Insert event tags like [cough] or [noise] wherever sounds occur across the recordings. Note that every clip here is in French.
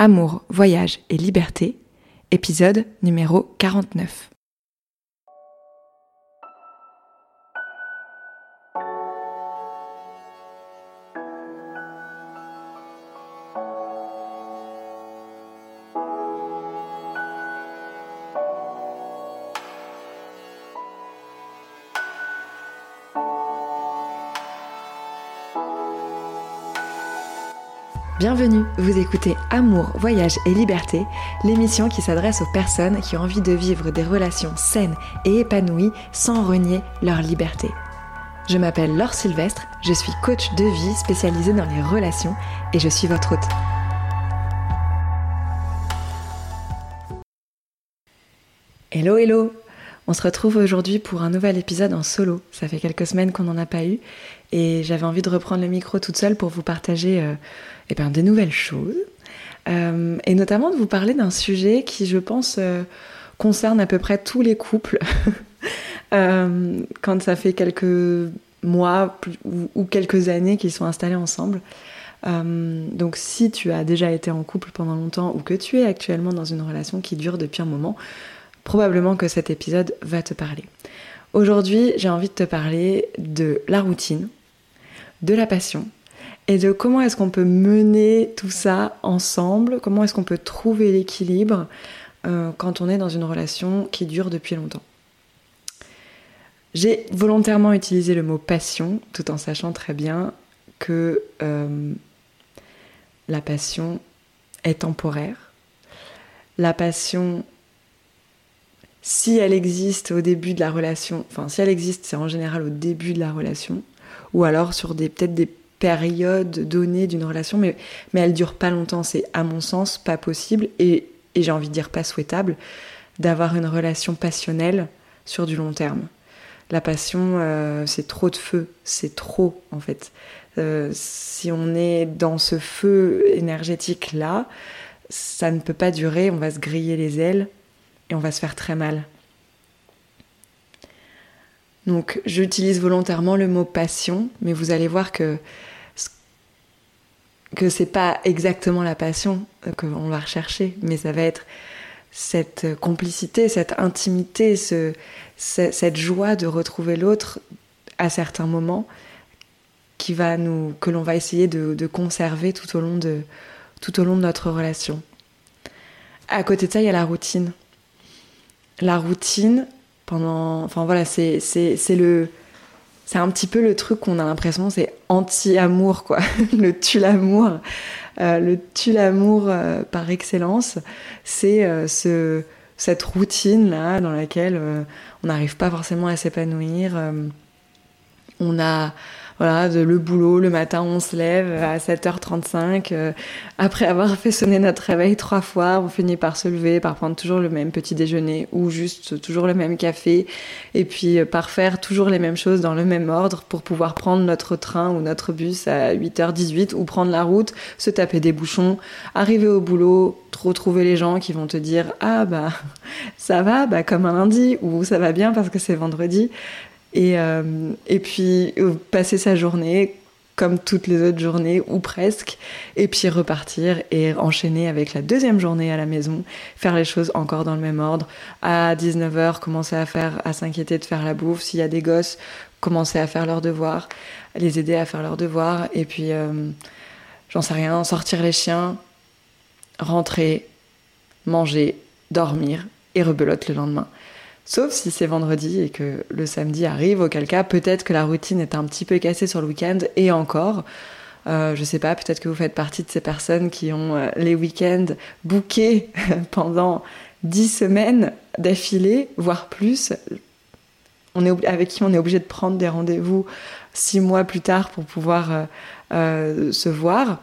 Amour, voyage et liberté, épisode numéro 49. Bienvenue, vous écoutez Amour, Voyage et Liberté, l'émission qui s'adresse aux personnes qui ont envie de vivre des relations saines et épanouies sans renier leur liberté. Je m'appelle Laure Sylvestre, je suis coach de vie spécialisée dans les relations et je suis votre hôte. Hello hello On se retrouve aujourd'hui pour un nouvel épisode en solo. Ça fait quelques semaines qu'on n'en a pas eu et j'avais envie de reprendre le micro toute seule pour vous partager euh, eh bien, des nouvelles choses. Euh, et notamment de vous parler d'un sujet qui, je pense, euh, concerne à peu près tous les couples. [laughs] quand ça fait quelques mois ou, quelques années qu'ils sont installés ensemble. donc si tu as déjà été en couple pendant longtemps ou que tu es actuellement dans une relation qui dure depuis un moment, probablement que cet épisode va te parler. Aujourd'hui, j'ai envie de te parler de la routine, de la passion et de comment est-ce qu'on peut mener tout ça ensemble, comment est-ce qu'on peut trouver l'équilibre euh, quand on est dans une relation qui dure depuis longtemps. J'ai volontairement utilisé le mot passion tout en sachant très bien que euh, la passion est temporaire. La passion, si elle existe au début de la relation, enfin si elle existe, c'est en général au début de la relation, ou alors sur des peut-être des périodes données d'une relation, mais, mais elle dure pas longtemps. C'est à mon sens pas possible et, et j'ai envie de dire pas souhaitable d'avoir une relation passionnelle sur du long terme. La passion, euh, c'est trop de feu, c'est trop en fait. Euh, si on est dans ce feu énergétique là, ça ne peut pas durer, on va se griller les ailes et on va se faire très mal. Donc j'utilise volontairement le mot passion, mais vous allez voir que que c'est pas exactement la passion qu'on va rechercher, mais ça va être cette complicité, cette intimité, ce, cette joie de retrouver l'autre à certains moments qui va nous, que l'on va essayer de, de, conserver tout au, long de, tout au long de notre relation. À côté de ça, il y a la routine. La routine, Enfin voilà, c'est le. C'est un petit peu le truc qu'on a l'impression, c'est anti-amour, quoi. [laughs] le tue-l'amour. Euh, le tue-l'amour euh, par excellence, c'est euh, ce, cette routine-là dans laquelle on n'arrive pas forcément à s'épanouir. on a voilà, de, le boulot, le matin on se lève à 7h35, euh, après avoir fait sonner notre réveil trois fois, on finit par se lever, par prendre toujours le même petit déjeuner ou juste toujours le même café, et puis euh, par faire toujours les mêmes choses dans le même ordre pour pouvoir prendre notre train ou notre bus à 8h18 ou prendre la route, se taper des bouchons, arriver au boulot, retrouver les gens qui vont te dire ah bah ça va bah comme un lundi ou ça va bien parce que c'est vendredi et, euh, et puis euh, passer sa journée comme toutes les autres journées, ou presque, et puis repartir et enchaîner avec la deuxième journée à la maison, faire les choses encore dans le même ordre. À 19h, commencer à faire, à s'inquiéter de faire la bouffe. S'il y a des gosses, commencer à faire leurs devoirs, les aider à faire leurs devoirs, et puis, euh, j'en sais rien, sortir les chiens, rentrer, manger, dormir, et rebelote le lendemain. Sauf si c'est vendredi et que le samedi arrive, auquel cas peut-être que la routine est un petit peu cassée sur le week-end et encore. Euh, je sais pas, peut-être que vous faites partie de ces personnes qui ont euh, les week-ends bookés [laughs] pendant dix semaines d'affilée, voire plus. On est, avec qui on est obligé de prendre des rendez-vous six mois plus tard pour pouvoir euh, se voir.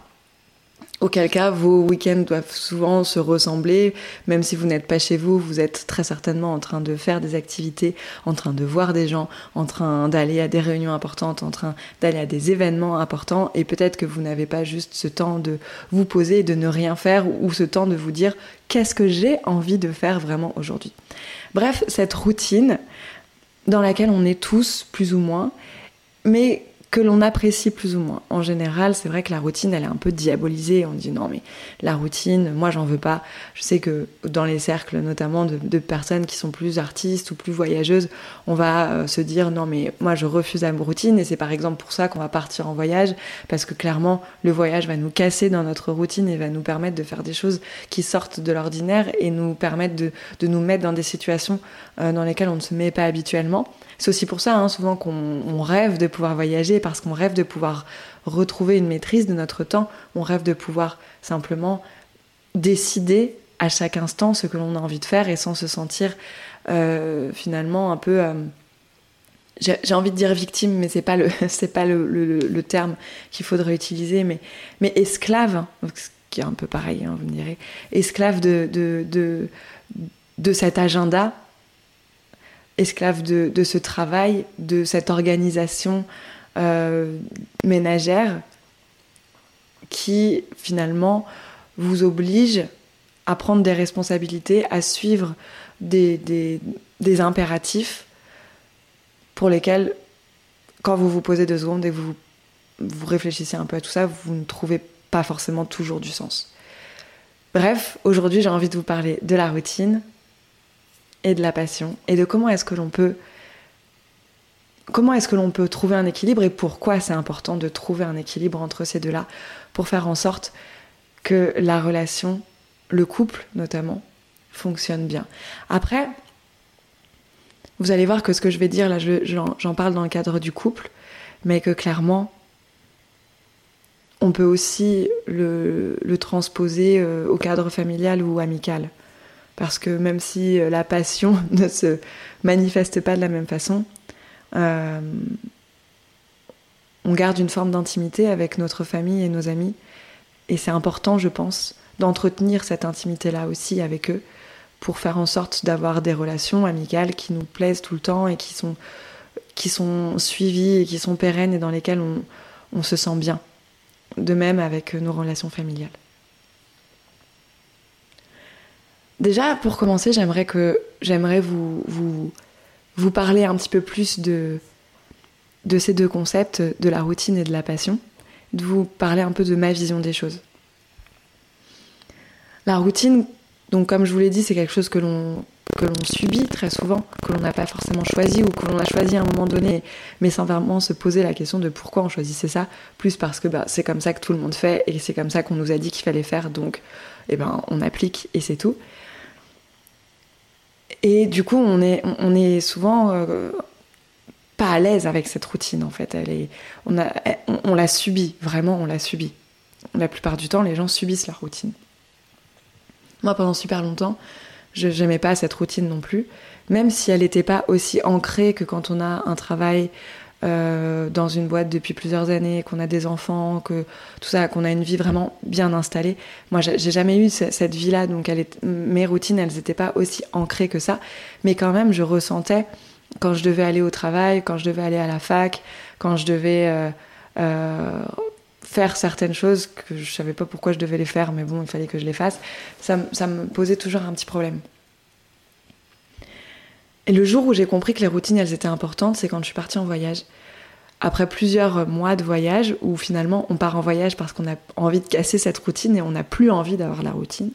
Auquel cas, vos week-ends doivent souvent se ressembler, même si vous n'êtes pas chez vous, vous êtes très certainement en train de faire des activités, en train de voir des gens, en train d'aller à des réunions importantes, en train d'aller à des événements importants, et peut-être que vous n'avez pas juste ce temps de vous poser de ne rien faire, ou ce temps de vous dire qu'est-ce que j'ai envie de faire vraiment aujourd'hui. Bref, cette routine dans laquelle on est tous plus ou moins, mais que l'on apprécie plus ou moins. En général, c'est vrai que la routine, elle est un peu diabolisée. On dit non, mais la routine, moi, j'en veux pas. Je sais que dans les cercles, notamment de, personnes qui sont plus artistes ou plus voyageuses, on va euh, se dire non, mais moi, je refuse la routine. Et c'est par exemple pour ça qu'on va partir en voyage, parce que clairement, le voyage va nous casser dans notre routine et va nous permettre de faire des choses qui sortent de l'ordinaire et nous permettre de, nous mettre dans des situations euh, dans lesquelles on ne se met pas habituellement. C'est aussi pour ça, hein, souvent, qu'on rêve de pouvoir voyager, parce qu'on rêve de pouvoir retrouver une maîtrise de notre temps. On rêve de pouvoir simplement décider à chaque instant ce que l'on a envie de faire et sans se sentir euh, finalement un peu. Euh, j'ai envie de dire victime, mais c'est pas le [laughs] c'est pas le, terme qu'il faudrait utiliser, mais esclave, ce qui est un peu pareil, hein, vous me direz, esclave de, de cet agenda esclave de, ce travail, de cette organisation euh, ménagère qui finalement vous oblige à prendre des responsabilités, à suivre des, impératifs pour lesquels, quand vous vous posez deux secondes et vous, vous réfléchissez un peu à tout ça, vous ne trouvez pas forcément toujours du sens. Bref, aujourd'hui j'ai envie de vous parler de la routine, et de la passion et de comment est-ce que l'on peut comment est-ce que l'on peut trouver un équilibre et pourquoi c'est important de trouver un équilibre entre ces deux-là pour faire en sorte que la relation, le couple notamment, fonctionne bien. Après, vous allez voir que ce que je vais dire là, j'en parle dans le cadre du couple, mais que clairement, on peut aussi le, transposer euh, au cadre familial ou amical. Parce que même si euh, la passion [laughs] ne se manifeste pas de la même façon, euh, on garde une forme d'intimité avec notre famille et nos amis. Et c'est important, je pense, d'entretenir cette intimité-là aussi avec eux pour faire en sorte d'avoir des relations amicales qui nous plaisent tout le temps et qui sont, qui sont suivies et qui sont pérennes et dans lesquelles on, on se sent bien. De même avec nos relations familiales. Déjà, pour commencer, j'aimerais que j'aimerais vous, vous, vous parler un petit peu plus de, ces deux concepts, de la routine et de la passion, de vous parler un peu de ma vision des choses. La routine, donc comme je vous l'ai dit, c'est quelque chose que l'on que l'on subit très souvent, que l'on n'a pas forcément choisi ou que l'on a choisi à un moment donné, mais sans vraiment se poser la question de pourquoi on choisissait ça, plus parce que bah, c'est comme ça que tout le monde fait et c'est comme ça qu'on nous a dit qu'il fallait faire, donc eh ben, on applique et c'est tout. Et du coup, on est, souvent euh, pas à l'aise avec cette routine, en fait. Elle on, on, la subit, vraiment, on la subit. La plupart du temps, les gens subissent la routine. Moi, pendant super longtemps, je n'aimais pas cette routine non plus, même si elle n'était pas aussi ancrée que quand on a un travail euh, dans une boîte depuis plusieurs années, qu'on a des enfants, que tout ça, qu'on a une vie vraiment bien installée. Moi, j'ai jamais eu cette vie-là, donc mes routines, elles n'étaient pas aussi ancrées que ça, mais quand même, je ressentais quand je devais aller au travail, quand je devais aller à la fac, quand je devais euh, euh, faire certaines choses que je savais pas pourquoi je devais les faire, mais bon, il fallait que je les fasse. Ça me posait toujours un petit problème. Et le jour où j'ai compris que les routines, elles étaient importantes, c'est quand je suis partie en voyage. Après plusieurs mois de voyage, où finalement on part en voyage parce qu'on a envie de casser cette routine et on n'a plus envie d'avoir la routine.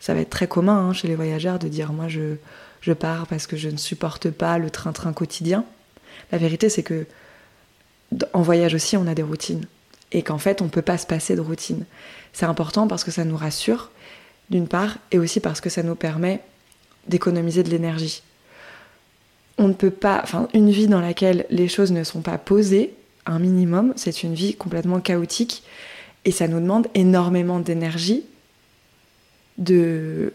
Ça va être très commun hein, chez les voyageurs de dire moi je, je pars parce que je ne supporte pas le train-train quotidien. La vérité c'est que en voyage aussi on a des routines et qu'en fait on ne peut pas se passer de routine. C'est important parce que ça nous rassure d'une part et aussi parce que ça nous permet d'économiser de l'énergie on ne peut pas, enfin, une vie dans laquelle les choses ne sont pas posées, un minimum, c'est une vie complètement chaotique et ça nous demande énormément d'énergie de,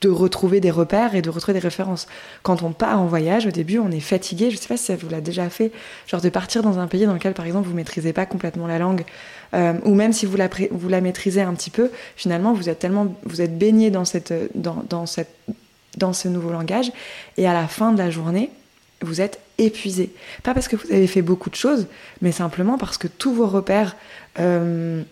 de retrouver des repères et de retrouver des références. Quand on part en voyage, au début, on est fatigué. Je sais pas si ça vous l'a déjà fait, genre de partir dans un pays dans lequel, par exemple, vous maîtrisez pas complètement la langue, euh, ou même si vous la, vous la maîtrisez un petit peu, finalement, vous êtes tellement, vous êtes baigné dans cette, dans, dans cette dans ce nouveau langage. Et à la fin de la journée, vous êtes épuisé. Pas parce que vous avez fait beaucoup de choses, mais simplement parce que tous vos repères euh,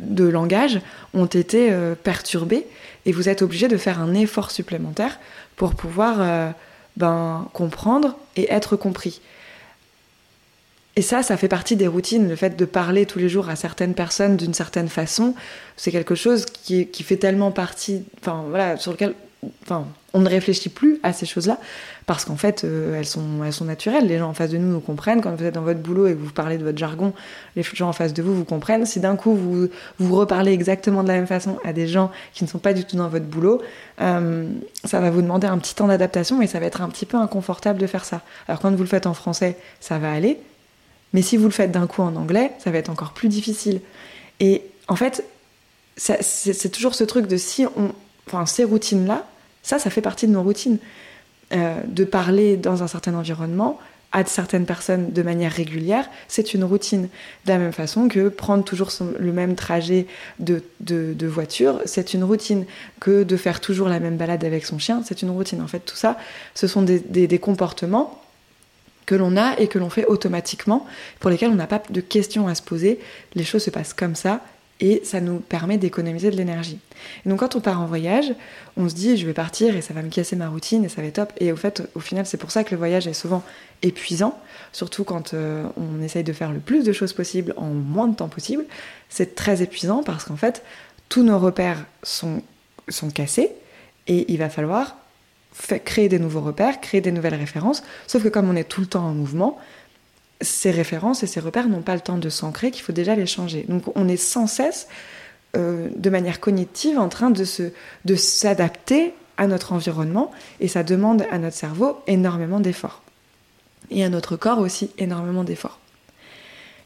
de langage ont été euh, perturbés et vous êtes obligé de faire un effort supplémentaire pour pouvoir euh, ben, comprendre et être compris. Et ça, ça fait partie des routines. Le fait de parler tous les jours à certaines personnes d'une certaine façon, c'est quelque chose qui, fait tellement partie, enfin voilà, sur lequel, enfin, on ne réfléchit plus à ces choses-là parce qu'en fait, euh, elles, sont, elles sont naturelles. Les gens en face de nous nous comprennent. Quand vous êtes dans votre boulot et que vous parlez de votre jargon, les gens en face de vous vous comprennent. Si d'un coup vous, vous reparlez exactement de la même façon à des gens qui ne sont pas du tout dans votre boulot, euh, ça va vous demander un petit temps d'adaptation et ça va être un petit peu inconfortable de faire ça. Alors quand vous le faites en français, ça va aller. Mais si vous le faites d'un coup en anglais, ça va être encore plus difficile. Et en fait, c'est toujours ce truc de si on. Enfin, ces routines-là, ça, ça fait partie de nos routines. Euh, de parler dans un certain environnement à certaines personnes de manière régulière, c'est une routine. De la même façon que prendre toujours le même trajet de, voiture, c'est une routine. Que de faire toujours la même balade avec son chien, c'est une routine. En fait, tout ça, ce sont des comportements que l'on a et que l'on fait automatiquement, pour lesquels on n'a pas de questions à se poser. Les choses se passent comme ça et ça nous permet d'économiser de l'énergie. Et donc quand on part en voyage, on se dit je vais partir et ça va me casser ma routine et ça va être top. Et au fait, au final, c'est pour ça que le voyage est souvent épuisant, surtout quand euh, on essaye de faire le plus de choses possible en moins de temps possible. C'est très épuisant parce qu'en fait, tous nos repères sont, sont cassés et il va falloir créer des nouveaux repères, créer des nouvelles références. Sauf que comme on est tout le temps en mouvement, ces références et ces repères n'ont pas le temps de s'ancrer, qu'il faut déjà les changer. Donc on est sans cesse, euh, de manière cognitive, en train de, de s'adapter à notre environnement et ça demande à notre cerveau énormément d'efforts. Et à notre corps aussi énormément d'efforts.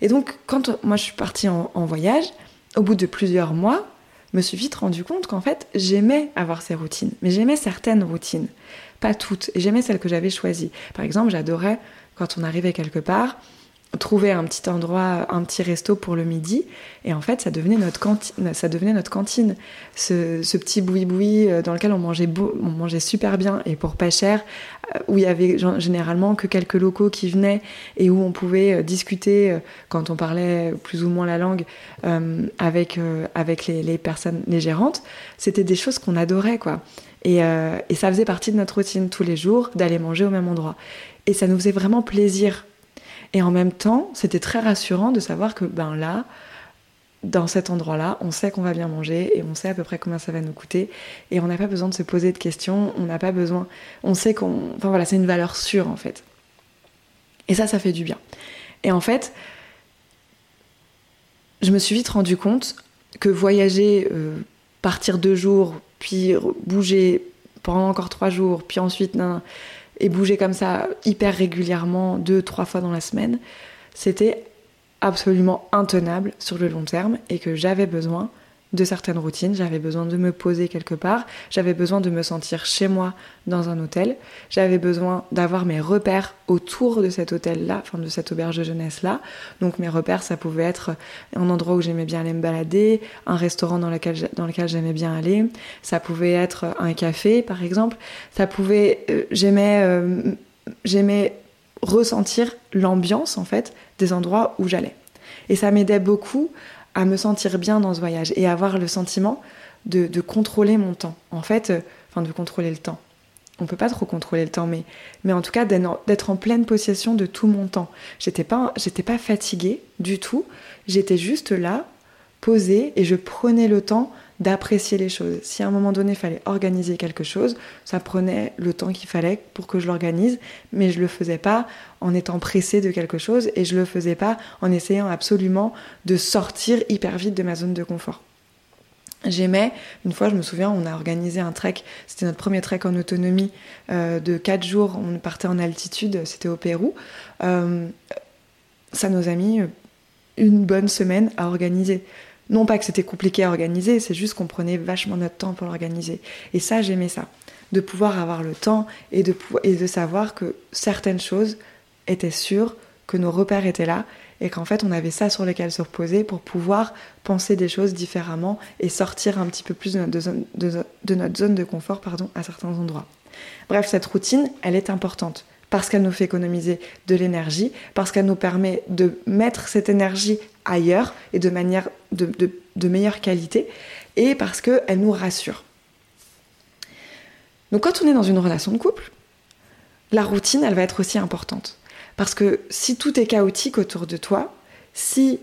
Et donc quand moi je suis partie en, voyage, au bout de plusieurs mois, me suis vite rendu compte qu'en fait j'aimais avoir ces routines, mais j'aimais certaines routines, pas toutes, et j'aimais celles que j'avais choisies. Par exemple, j'adorais quand on arrivait quelque part, trouver un petit endroit, un petit resto pour le midi, et en fait, ça devenait notre cantine. Ça devenait notre cantine. Ce, petit boui-boui euh, dans lequel on mangeait, on mangeait super bien et pour pas cher, où il y avait généralement que quelques locaux qui venaient et où on pouvait euh, discuter quand on parlait plus ou moins la langue avec avec les, les, personnes, les gérantes. C'était des choses qu'on adorait, quoi. Et, et ça faisait partie de notre routine tous les jours d'aller manger au même endroit. Et ça nous faisait vraiment plaisir. Et en même temps, c'était très rassurant de savoir que ben là, dans cet endroit-là, on sait qu'on va bien manger et on sait à peu près combien ça va nous coûter et on n'a pas besoin de se poser de questions, on n'a pas besoin, on sait qu'on, enfin voilà, c'est une valeur sûre en fait. Et ça, ça fait du bien. Et en fait, je me suis vite rendu compte que voyager, euh, partir deux jours, puis bouger pendant encore trois jours, puis ensuite et bouger comme ça hyper régulièrement, deux, trois fois dans la semaine, c'était absolument intenable sur le long terme et que j'avais besoin de certaines routines, j'avais besoin de me poser quelque part, j'avais besoin de me sentir chez moi dans un hôtel, j'avais besoin d'avoir mes repères autour de cet hôtel-là, enfin de cette auberge de jeunesse-là. Donc mes repères, ça pouvait être un endroit où j'aimais bien aller me balader, un restaurant dans lequel, dans lequel j'aimais bien aller, ça pouvait être un café par exemple, ça pouvait, euh, j'aimais, euh, j'aimais ressentir l'ambiance en fait des endroits où j'allais. Et ça m'aidait beaucoup à me sentir bien dans ce voyage et avoir le sentiment de, contrôler mon temps. En fait, euh, enfin de contrôler le temps. On peut pas trop contrôler le temps, mais, mais en tout cas d'être en pleine possession de tout mon temps. J'étais pas, j'étais pas fatiguée du tout. J'étais juste là, posée, et je prenais le temps d'apprécier les choses. Si à un moment donné il fallait organiser quelque chose, ça prenait le temps qu'il fallait pour que je l'organise, mais je le faisais pas en étant pressée de quelque chose et je le faisais pas en essayant absolument de sortir hyper vite de ma zone de confort. J'aimais, une fois je me souviens, on a organisé un trek, c'était notre premier trek en autonomie euh, de 4 jours, on partait en altitude, c'était au Pérou. Euh, ça nous a mis une bonne semaine à organiser. Non pas que c'était compliqué à organiser, c'est juste qu'on prenait vachement notre temps pour l'organiser. Et ça, j'aimais ça. De pouvoir avoir le temps et de, savoir que certaines choses étaient sûres, que nos repères étaient là, et qu'en fait, on avait ça sur lesquels se reposer pour pouvoir penser des choses différemment et sortir un petit peu plus de notre zone de, de, notre zone de confort pardon, à certains endroits. Bref, cette routine, elle est importante parce qu'elle nous fait économiser de l'énergie, parce qu'elle nous permet de mettre cette énergie ailleurs et de manière de, meilleure qualité, et parce qu'elle nous rassure. Donc quand on est dans une relation de couple, la routine, elle va être aussi importante. Parce que si tout est chaotique autour de toi, si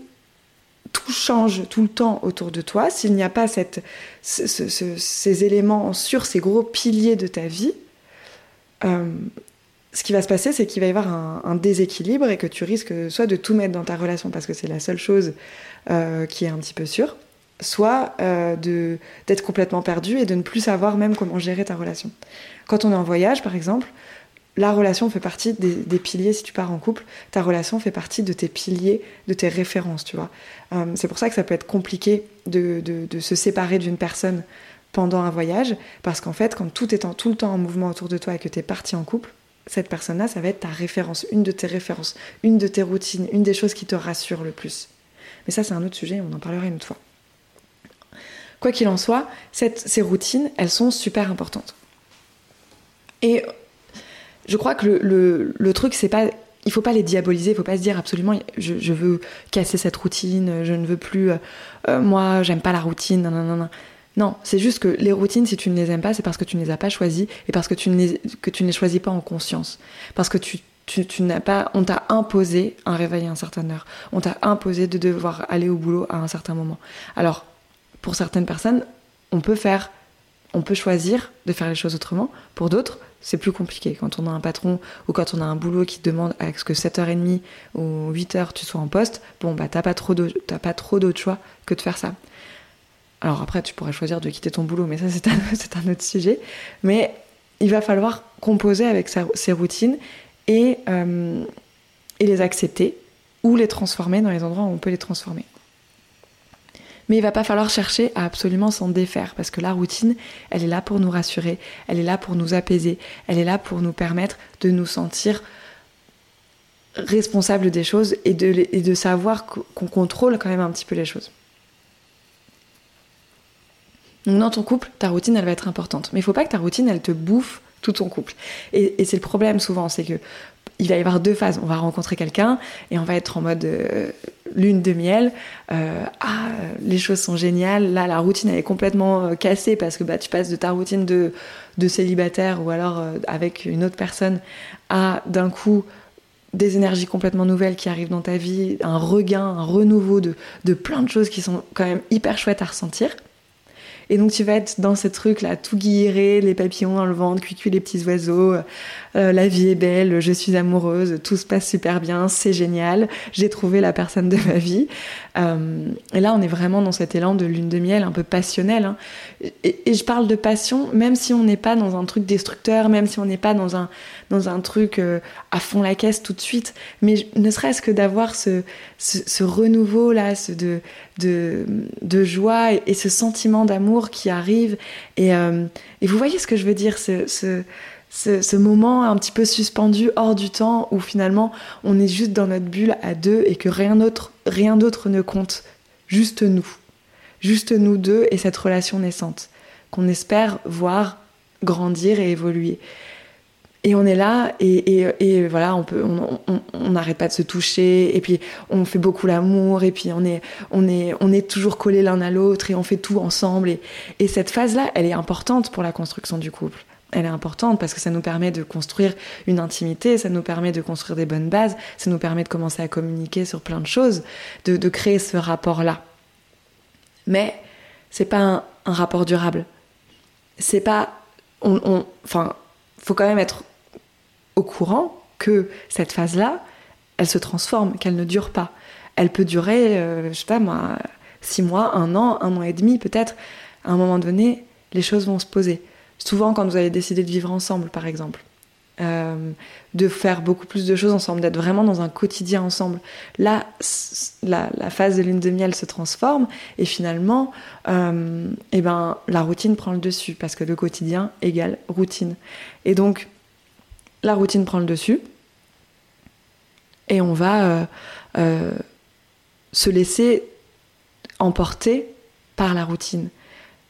tout change tout le temps autour de toi, s'il n'y a pas cette, ces éléments sur ces gros piliers de ta vie, euh, ce qui va se passer, c'est qu'il va y avoir un, déséquilibre et que tu risques soit de tout mettre dans ta relation parce que c'est la seule chose euh, qui est un petit peu sûre, soit euh, d'être complètement perdu et de ne plus savoir même comment gérer ta relation. Quand on est en voyage, par exemple, la relation fait partie des, piliers, si tu pars en couple, ta relation fait partie de tes piliers, de tes références, tu vois. Euh, c'est pour ça que ça peut être compliqué de, se séparer d'une personne pendant un voyage, parce qu'en fait, quand tout est en, tout le temps en mouvement autour de toi et que tu es parti en couple, cette personne-là, ça va être ta référence, une de tes références, une de tes routines, une des choses qui te rassurent le plus. Mais ça, c'est un autre sujet, on en parlera une autre fois. Quoi qu'il en soit, ces routines, elles sont super importantes. Et je crois que le, truc, c'est pas. Il faut pas les diaboliser, il faut pas se dire absolument je, veux casser cette routine, je ne veux plus. Euh, euh, moi, j'aime pas la routine, non, non, non. Non, c'est juste que les routines, si tu ne les aimes pas, c'est parce que tu ne les as pas choisies et parce que tu ne les, que tu ne choisis pas en conscience. Parce que tu, n'as pas, on t'a imposé un réveil à une certaine heure. On t'a imposé de devoir aller au boulot à un certain moment. Alors, pour certaines personnes, on peut faire, on peut choisir de faire les choses autrement. Pour d'autres, c'est plus compliqué. Quand on a un patron ou quand on a un boulot qui demande à ce que 7h30 ou 8h tu sois en poste, bon, bah t'as pas trop d'autres choix que de faire ça. Alors après, tu pourrais choisir de quitter ton boulot, mais ça c'est un, [laughs] autre sujet. Mais il va falloir composer avec ses routines et, euh, et les accepter ou les transformer dans les endroits où on peut les transformer. Mais il va pas falloir chercher à absolument s'en défaire parce que la routine, elle est là pour nous rassurer, elle est là pour nous apaiser, elle est là pour nous permettre de nous sentir responsables des choses et de savoir qu'on contrôle quand même un petit peu les choses. Donc dans ton couple, ta routine, elle va être importante. Mais il faut pas que ta routine, elle te bouffe tout ton couple. Et, c'est le problème souvent, c'est que il va y avoir deux phases. On va rencontrer quelqu'un et on va être en mode euh, lune de miel. Euh, ah, les choses sont géniales. Là, la routine elle est complètement euh, cassée parce que bah, tu passes de ta routine de, de célibataire ou alors avec une autre personne à d'un coup des énergies complètement nouvelles qui arrivent dans ta vie, un regain, un renouveau de, de plein de choses qui sont quand même hyper chouettes à ressentir. Et donc tu vas être dans ce truc là, tout guilleré, les papillons dans le ventre, cuicui les petits oiseaux, euh, la vie est belle, je suis amoureuse, tout se passe super bien, c'est génial, j'ai trouvé la personne de ma vie. Euh, et là, on est vraiment dans cet élan de lune de miel un peu passionnel. Hein. Et, je parle de passion, même si on n'est pas dans un truc destructeur, même si on n'est pas dans un, dans un truc euh, à fond la caisse tout de suite, mais ne serait-ce que d'avoir ce, ce, renouveau là, ce de, de, de joie et, ce sentiment d'amour qui arrive. Et, euh, et, vous voyez ce que je veux dire, ce ce, moment un petit peu suspendu hors du temps où finalement on est juste dans notre bulle à deux et que rien d'autre, rien d'autre ne compte, juste nous, juste nous deux et cette relation naissante qu'on espère voir grandir et évoluer. Et on est là et, voilà, on peut, on n'arrête pas de se toucher et puis on fait beaucoup l'amour et puis on est, on est, on est toujours collés l'un à l'autre et on fait tout ensemble. Et, et cette phase-là, elle est importante pour la construction du couple elle est importante parce que ça nous permet de construire une intimité, ça nous permet de construire des bonnes bases, ça nous permet de commencer à communiquer sur plein de choses, de, créer ce rapport-là. Mais c'est pas un, rapport durable. C'est pas. On, enfin, faut quand même être au courant que cette phase-là, elle se transforme, qu'elle ne dure pas. Elle peut durer, euh, je sais pas moi, six mois, un an, un an et demi peut-être. À un moment donné, les choses vont se poser souvent quand vous allez décider de vivre ensemble, par exemple. Euh, de faire beaucoup plus de choses ensemble, d'être vraiment dans un quotidien ensemble. Là, la, phase de lune de miel se transforme et finalement, euh, eh ben, la routine prend le dessus parce que le quotidien égale routine. Et donc, la routine prend le dessus et on va euh, se laisser emporter par la routine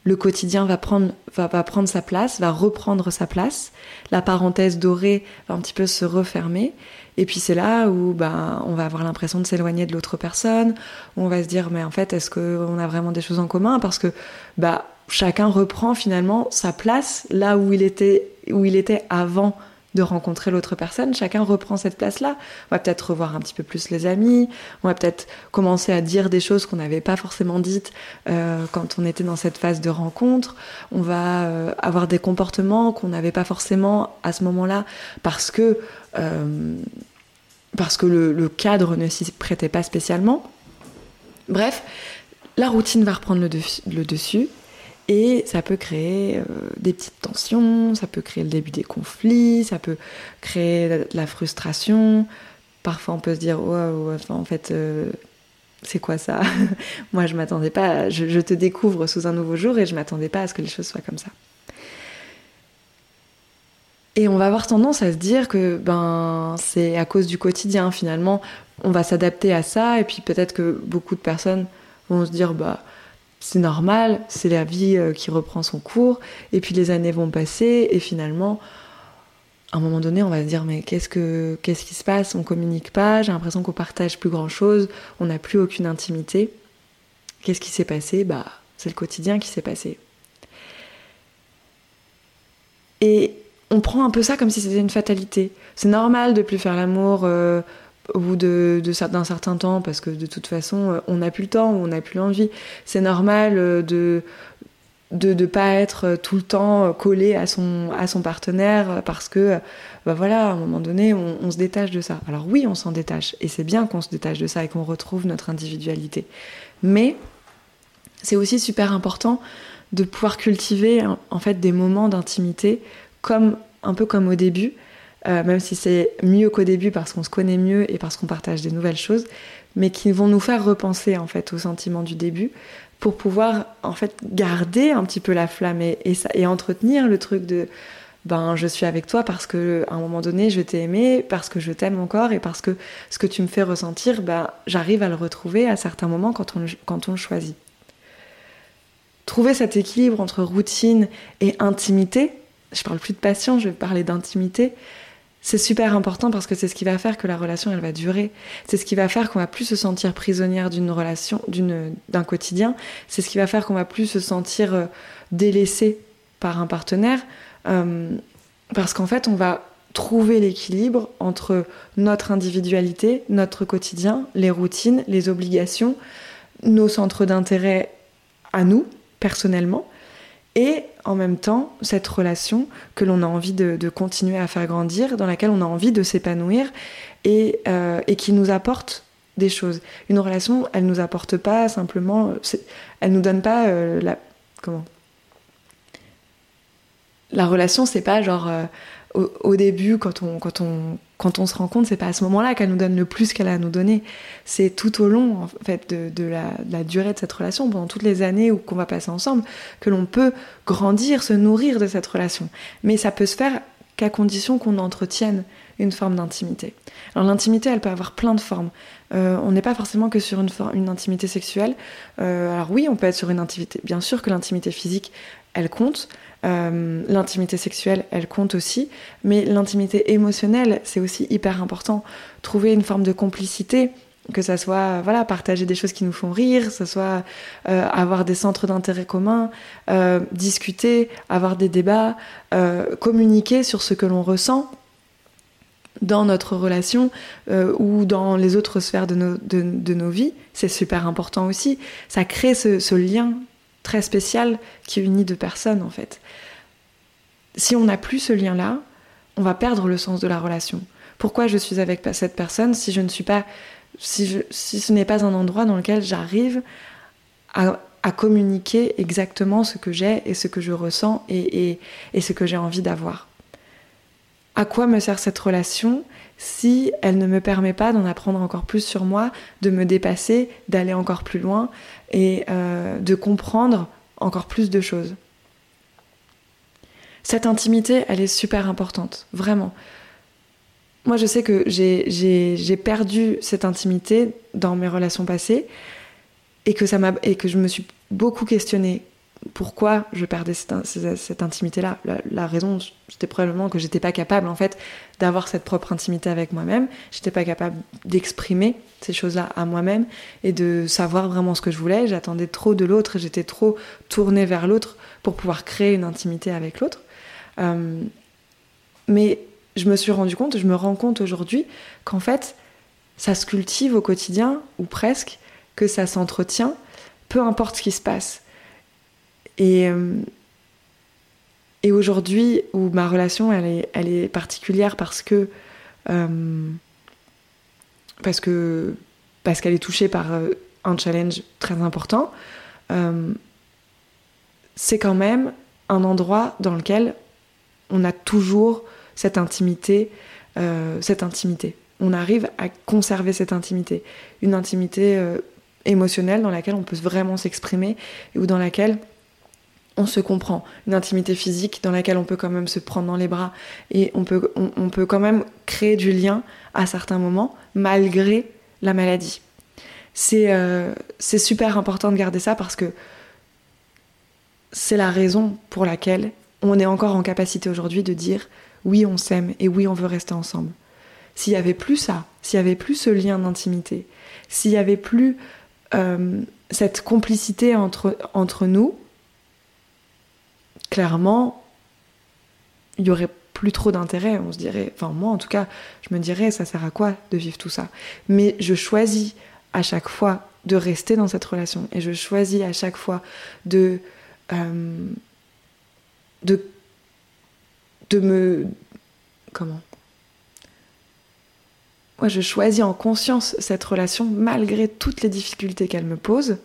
le quotidien va prendre, va, prendre sa place, va reprendre sa place, la parenthèse dorée va un petit peu se refermer, et puis c'est là où bah, on va avoir l'impression de s'éloigner de l'autre personne, où on va se dire mais en fait est-ce qu'on a vraiment des choses en commun? Parce que bah, chacun reprend finalement sa place là où il était, où il était avant de rencontrer l'autre personne, chacun reprend cette place-là. On va peut-être revoir un petit peu plus les amis, on va peut-être commencer à dire des choses qu'on n'avait pas forcément dites euh, quand on était dans cette phase de rencontre, on va euh, avoir des comportements qu'on n'avait pas forcément à ce moment-là parce que, euh, parce que le, cadre ne s'y prêtait pas spécialement. Bref, la routine va reprendre le dessus et ça peut créer euh, des petites tensions, ça peut créer le début des conflits, ça peut créer de la frustration. Parfois, on peut se dire, en fait, euh, c'est quoi ça? [laughs] Moi, je m'attendais pas, je, je, te découvre sous un nouveau jour et je m'attendais pas à ce que les choses soient comme ça. Et on va avoir tendance à se dire que ben c'est à cause du quotidien finalement, on va s'adapter à ça et puis peut-être que beaucoup de personnes vont se dire bah c'est normal, c'est la vie euh, qui reprend son cours, et puis les années vont passer, et finalement, à un moment donné, on va se dire mais qu'est-ce que qui se passe? On communique pas, j'ai l'impression qu'on partage plus grand-chose, on n'a plus aucune intimité. Qu'est-ce qui s'est passé? Bah, c'est le quotidien qui s'est passé. Et on prend un peu ça comme si c'était une fatalité. C'est normal de plus faire l'amour euh, au bout de, d'un certain temps, parce que de toute façon, euh, on n'a plus le temps, on n'a plus l'envie. C'est normal euh, de de ne pas être euh, tout le temps collé à son, à son partenaire parce que, bah voilà, à un moment donné, on, on se détache de ça. Alors oui, on s'en détache, et c'est bien qu'on se détache de ça et qu'on retrouve notre individualité. Mais c'est aussi super important de pouvoir cultiver en fait des moments d'intimité comme un peu comme au début, euh, même si c'est mieux qu'au début parce qu'on se connaît mieux et parce qu'on partage des nouvelles choses, mais qui vont nous faire repenser en fait au sentiment du début pour pouvoir en fait garder un petit peu la flamme et, et, ça, et entretenir le truc de ben je suis avec toi parce que à un moment donné je t'ai aimé, parce que je t'aime encore et parce que ce que tu me fais ressentir, ben j'arrive à le retrouver à certains moments quand on, quand on le choisit. Trouver cet équilibre entre routine et intimité, je parle plus de passion, je vais parler d'intimité, c'est super important parce que c'est ce qui va faire que la relation elle va durer. C'est ce qui va faire qu'on va plus se sentir prisonnière d'une relation, d'une d'un quotidien. C'est ce qui va faire qu'on va plus se sentir euh, délaissé par un partenaire euh, parce qu'en fait on va trouver l'équilibre entre notre individualité, notre quotidien, les routines, les obligations, nos centres d'intérêt à nous personnellement et en même temps cette relation que l'on a envie de, continuer à faire grandir, dans laquelle on a envie de s'épanouir et, euh, qui nous apporte des choses. Une relation, elle nous apporte pas simplement, elle nous donne pas euh, la comment? La relation, c'est pas genre euh, au, au, début quand on quand on quand on se rend compte, c'est pas à ce moment-là qu'elle nous donne le plus qu'elle a à nous donner. C'est tout au long, en fait, de, la, durée de cette relation, pendant toutes les années qu'on va passer ensemble, que l'on peut grandir, se nourrir de cette relation. Mais ça peut se faire qu'à condition qu'on entretienne une forme d'intimité. Alors l'intimité, elle peut avoir plein de formes. Euh, on n'est pas forcément que sur une, une intimité sexuelle. Euh, alors oui, on peut être sur une intimité. Bien sûr que l'intimité physique, elle compte. Euh, l'intimité sexuelle, elle compte aussi, mais l'intimité émotionnelle, c'est aussi hyper important. Trouver une forme de complicité, que ça soit voilà partager des choses qui nous font rire, que ça soit euh, avoir des centres d'intérêt communs, euh, discuter, avoir des débats, communiquer sur ce que l'on ressent dans notre relation ou dans les autres sphères de nos, de, de nos vies, c'est super important aussi. Ça crée ce lien très spécial qui unit deux personnes en fait. Si on n'a plus ce lien-là, on va perdre le sens de la relation. Pourquoi je suis avec cette personne si je ne suis pas, si, ce n'est pas un endroit dans lequel j'arrive à, à, communiquer exactement ce que j'ai et ce que je ressens et, et, et ce que j'ai envie d'avoir? À quoi me sert cette relation si elle ne me permet pas d'en apprendre encore plus sur moi, de me dépasser, d'aller encore plus loin et euh, de comprendre encore plus de choses. Cette intimité, elle est super importante, vraiment. Moi, je sais que j'ai perdu cette intimité dans mes relations passées et que, et que je me suis beaucoup questionnée pourquoi je perdais cette, intimité-là. La, la, raison, c'était probablement que j'étais pas capable, en fait, d'avoir cette propre intimité avec moi-même. J'étais pas capable d'exprimer ces choses-là à moi-même et de savoir vraiment ce que je voulais. J'attendais trop de l'autre et j'étais trop tournée vers l'autre pour pouvoir créer une intimité avec l'autre. Euh, mais je me suis rendu compte, je me rends compte aujourd'hui qu'en fait, ça se cultive au quotidien, ou presque, que ça s'entretient, peu importe ce qui se passe. Et, euh, et aujourd'hui, où ma relation, elle est, elle est particulière parce que. Euh, parce que parce qu'elle est touchée par euh, un challenge très important, c'est quand même un endroit dans lequel on a toujours cette intimité, cette intimité. On arrive à conserver cette intimité, une intimité émotionnelle dans laquelle on peut vraiment s'exprimer ou dans laquelle on se comprend. Une intimité physique dans laquelle on peut quand même se prendre dans les bras et on peut, on, peut quand même créer du lien à certains moments malgré la maladie. C'est euh, super important de garder ça parce que c'est la raison pour laquelle on est encore en capacité aujourd'hui de dire oui on s'aime et oui on veut rester ensemble. S'il y avait plus ça, s'il y avait plus ce lien d'intimité, s'il y avait plus euh, cette complicité entre, entre nous, clairement, il y aurait plus trop d'intérêt. On se dirait, enfin moi en tout cas, je me dirais, ça sert à quoi de vivre tout ça? Mais je choisis à chaque fois de rester dans cette relation et je choisis à chaque fois de euh, de de me comment? Moi, je choisis en conscience cette relation malgré toutes les difficultés qu'elle me pose,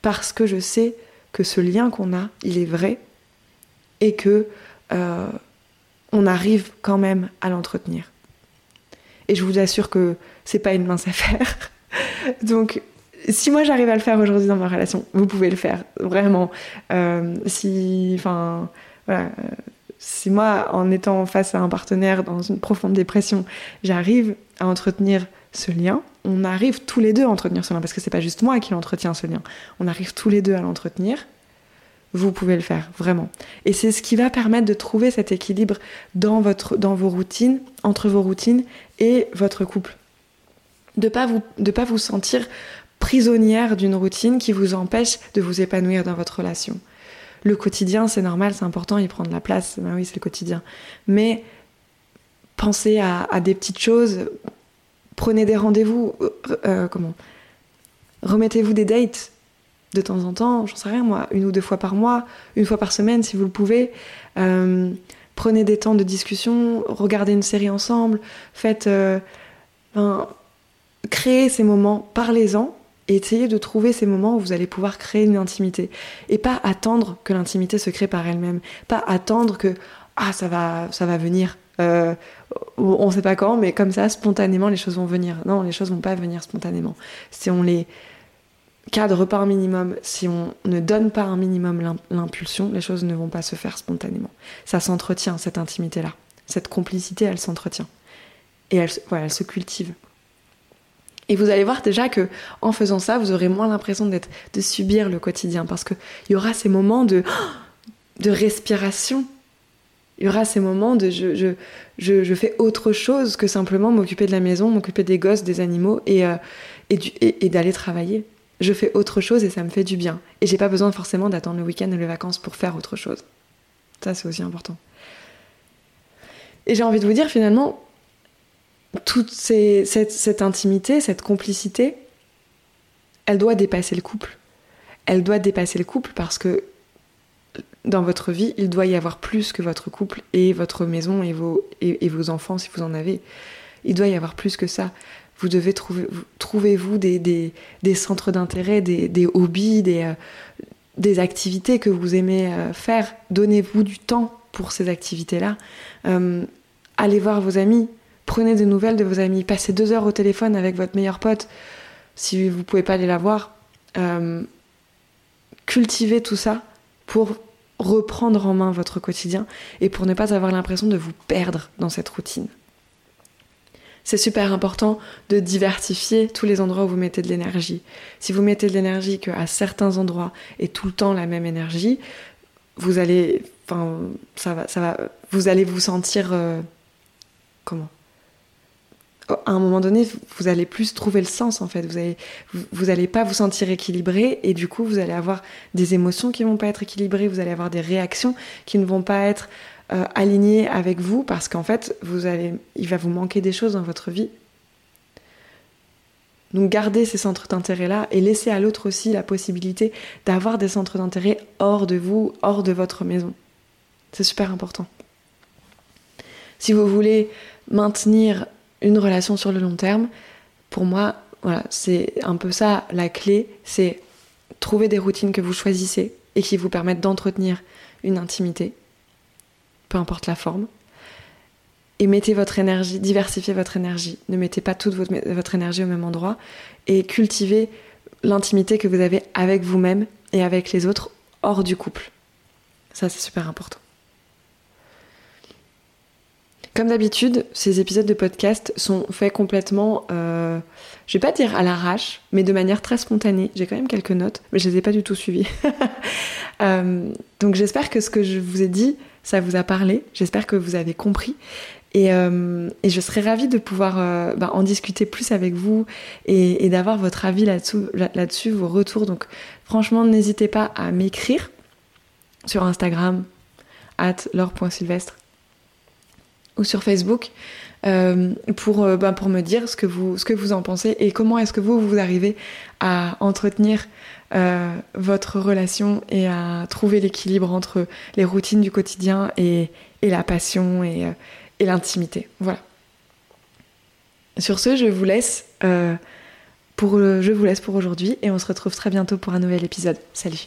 parce que je sais que ce lien qu'on a, il est vrai, et que euh, on arrive quand même à l'entretenir. Et je vous assure que c'est pas une mince affaire. [laughs] Donc, si moi j'arrive à le faire aujourd'hui dans ma relation, vous pouvez le faire, vraiment. Euh, si, enfin, voilà, si moi, en étant face à un partenaire dans une profonde dépression, j'arrive à entretenir ce lien, on arrive tous les deux à entretenir ce lien, parce que c'est pas juste moi qui l'entretiens ce lien, on arrive tous les deux à l'entretenir, vous pouvez le faire, vraiment. Et c'est ce qui va permettre de trouver cet équilibre dans, votre, dans vos routines, entre vos routines et votre couple. De pas vous, pas vous sentir prisonnière d'une routine qui vous empêche de vous épanouir dans votre relation le quotidien, c'est normal, c'est important, il prend de la place. Ben oui, c'est le quotidien. Mais pensez à, des petites choses. Prenez des rendez-vous. Euh, euh, comment Remettez-vous des dates de temps en temps, j'en sais rien moi, une ou deux fois par mois, une fois par semaine si vous le pouvez. Euh, prenez des temps de discussion, regardez une série ensemble, faites. créez ces moments, parlez-en et essayez de trouver ces moments où vous allez pouvoir créer une intimité et pas attendre que l'intimité se crée par elle-même, pas attendre que ah ça va ça va venir euh, on sait pas quand mais comme ça spontanément les choses vont venir. Non, les choses vont pas venir spontanément. Si on les cadre pas un minimum, si on ne donne pas un minimum l'impulsion, les choses ne vont pas se faire spontanément. Ça s'entretient cette intimité là. Cette complicité, elle s'entretient. Et elle, elle se cultive. Et vous allez voir déjà que en faisant ça, vous aurez moins l'impression d'être, de subir le quotidien, parce qu'il y aura ces moments de, de respiration. Il y aura ces moments de je, je, je, je fais autre chose que simplement m'occuper de la maison, m'occuper des gosses, des animaux et, euh, et, et, d'aller travailler. Je fais autre chose et ça me fait du bien. Et j'ai pas besoin forcément d'attendre le week-end et les vacances pour faire autre chose. Ça, c'est aussi important. Et j'ai envie de vous dire finalement, toute cette, intimité, cette complicité, elle doit dépasser le couple. Elle doit dépasser le couple parce que dans votre vie, il doit y avoir plus que votre couple et votre maison et vos, et, vos enfants si vous en avez. Il doit y avoir plus que ça. Vous devez trouver, trouvez-vous des, des, centres d'intérêt, des, des, hobbies, des, euh, des activités que vous aimez euh, faire. Donnez-vous du temps pour ces activités-là. Euh, allez voir vos amis, Prenez des nouvelles de vos amis. Passez deux heures au téléphone avec votre meilleur pote si vous pouvez pas aller la voir. Cultivez tout ça pour reprendre en main votre quotidien et pour ne pas avoir l'impression de vous perdre dans cette routine. C'est super important de diversifier tous les endroits où vous mettez de l'énergie. Si vous mettez de l'énergie qu'à certains endroits et tout le temps la même énergie, vous allez, vous sentir euh, comment? À un moment donné, vous allez plus trouver le sens en fait. Vous allez, vous, allez pas vous sentir équilibré et du coup, vous allez avoir des émotions qui vont pas être équilibrées. Vous allez avoir des réactions qui ne vont pas être euh, aligné avec vous parce qu'en fait, il va vous manquer des choses dans votre vie. Donc gardez ces centres d'intérêt-là et laissez à l'autre aussi la possibilité d'avoir des centres d'intérêt hors de vous, hors de votre maison. C'est super important. Si vous voulez maintenir une relation sur le long terme, pour moi, c'est un peu ça la clé, c'est trouver des routines que vous choisissez et qui vous permettent d'entretenir une intimité, peu importe la forme. Et mettez votre énergie, diversifiez votre énergie. Ne mettez pas toute votre, votre énergie au même endroit et cultivez l'intimité que vous avez avec vous-même et avec les autres hors du couple. Ça, c'est super important. Comme d'habitude, ces épisodes de podcast sont faits complètement, euh, je vais pas dire à l'arrache, mais de manière très spontanée. J'ai quand même quelques notes, mais je les ai pas du tout suivies. [laughs] Euh, donc j'espère que ce que je vous ai dit, ça vous a parlé. J'espère que vous avez compris. Et, euh, je serais ravie de pouvoir bah, en discuter plus avec vous et, d'avoir votre avis là-dessus, là-dessus, vos retours. Donc franchement, n'hésitez pas à m'écrire sur Instagram, at laure.sylvestre ou sur Facebook euh, pour, euh, bah, pour me dire ce que, vous, ce que vous en pensez et comment est-ce que vous, vous arrivez à entretenir euh, votre relation et à trouver l'équilibre entre les routines du quotidien et, et la passion et, et l'intimité. Voilà. Sur ce, je vous laisse. pour, je vous laisse pour aujourd'hui et on se retrouve très bientôt pour un nouvel épisode. Salut